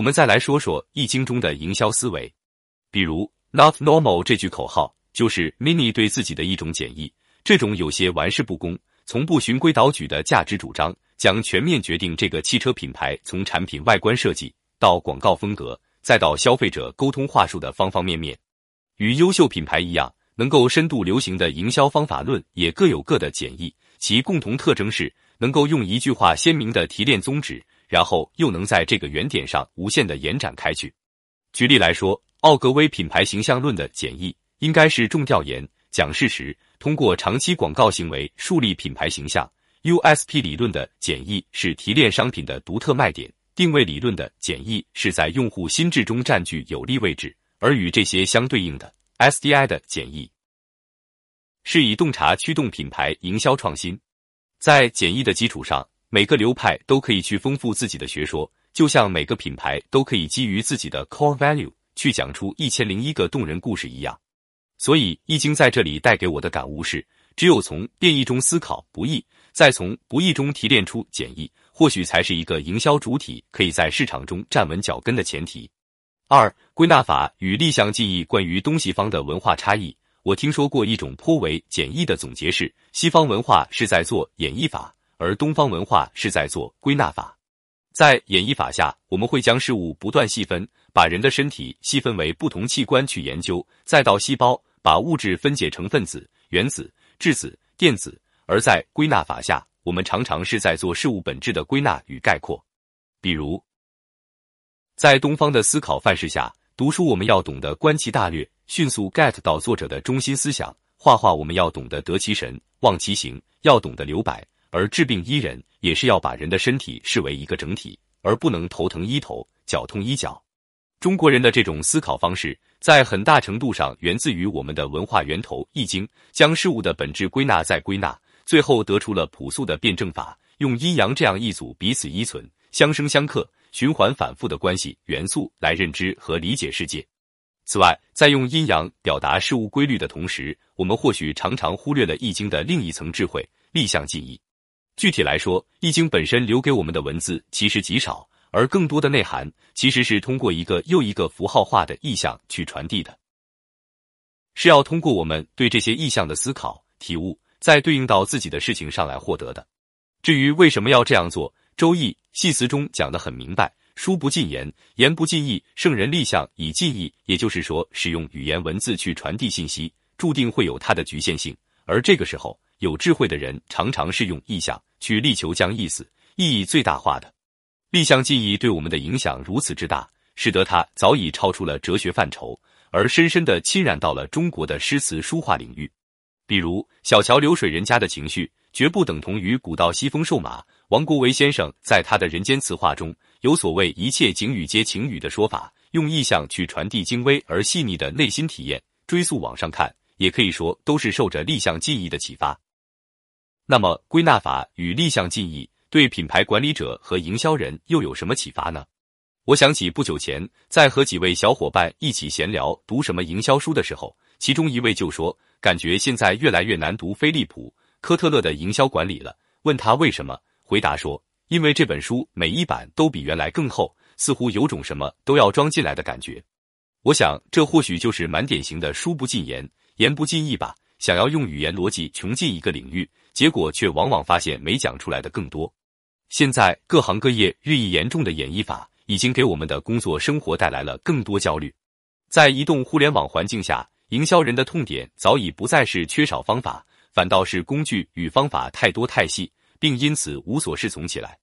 我们再来说说《易经》中的营销思维，比如 “Not normal” 这句口号，就是 Mini 对自己的一种简易。这种有些玩世不恭、从不循规蹈矩的价值主张，将全面决定这个汽车品牌从产品外观设计到广告风格，再到消费者沟通话术的方方面面。与优秀品牌一样，能够深度流行的营销方法论也各有各的简易，其共同特征是能够用一句话鲜明的提炼宗旨。然后又能在这个原点上无限的延展开去。举例来说，奥格威品牌形象论的简易应该是重调研、讲事实，通过长期广告行为树立品牌形象；USP 理论的简易是提炼商品的独特卖点；定位理论的简易是在用户心智中占据有利位置；而与这些相对应的 SDI 的简易是以洞察驱动品牌营销创新，在简易的基础上。每个流派都可以去丰富自己的学说，就像每个品牌都可以基于自己的 core value 去讲出一千零一个动人故事一样。所以，易经在这里带给我的感悟是：只有从变异中思考不易，再从不易中提炼出简易，或许才是一个营销主体可以在市场中站稳脚跟的前提。二、归纳法与立项记忆关于东西方的文化差异，我听说过一种颇为简易的总结是：西方文化是在做演绎法。而东方文化是在做归纳法，在演绎法下，我们会将事物不断细分，把人的身体细分为不同器官去研究，再到细胞，把物质分解成分子、原子、质子、电子；而在归纳法下，我们常常是在做事物本质的归纳与概括。比如，在东方的思考范式下，读书我们要懂得观其大略，迅速 get 到作者的中心思想；画画我们要懂得得其神，忘其形，要懂得留白。而治病医人，也是要把人的身体视为一个整体，而不能头疼医头，脚痛医脚。中国人的这种思考方式，在很大程度上源自于我们的文化源头《易经》，将事物的本质归纳再归纳，最后得出了朴素的辩证法，用阴阳这样一组彼此依存、相生相克、循环反复的关系元素来认知和理解世界。此外，在用阴阳表达事物规律的同时，我们或许常常忽略了《易经》的另一层智慧——立项记忆。具体来说，《易经》本身留给我们的文字其实极少，而更多的内涵其实是通过一个又一个符号化的意象去传递的，是要通过我们对这些意象的思考、体悟，再对应到自己的事情上来获得的。至于为什么要这样做，《周易》系辞中讲得很明白：“书不尽言，言不尽意。圣人立项以尽意。”也就是说，使用语言文字去传递信息，注定会有它的局限性，而这个时候。有智慧的人常常是用意象去力求将意思意义最大化的。立项记忆对我们的影响如此之大，使得它早已超出了哲学范畴，而深深地侵染到了中国的诗词书画领域。比如“小桥流水人家”的情绪，绝不等同于古道西风瘦马。王国维先生在他的人间词话中有所谓“一切景语皆情语”的说法，用意象去传递精微而细腻的内心体验。追溯往上看，也可以说都是受着立项记忆的启发。那么，归纳法与立项记忆对品牌管理者和营销人又有什么启发呢？我想起不久前在和几位小伙伴一起闲聊读什么营销书的时候，其中一位就说，感觉现在越来越难读飞利浦、科特勒的营销管理了。问他为什么，回答说，因为这本书每一版都比原来更厚，似乎有种什么都要装进来的感觉。我想，这或许就是蛮典型的书不尽言，言不尽意吧。想要用语言逻辑穷尽一个领域。结果却往往发现没讲出来的更多。现在各行各业日益严重的演绎法，已经给我们的工作生活带来了更多焦虑。在移动互联网环境下，营销人的痛点早已不再是缺少方法，反倒是工具与方法太多太细，并因此无所适从起来。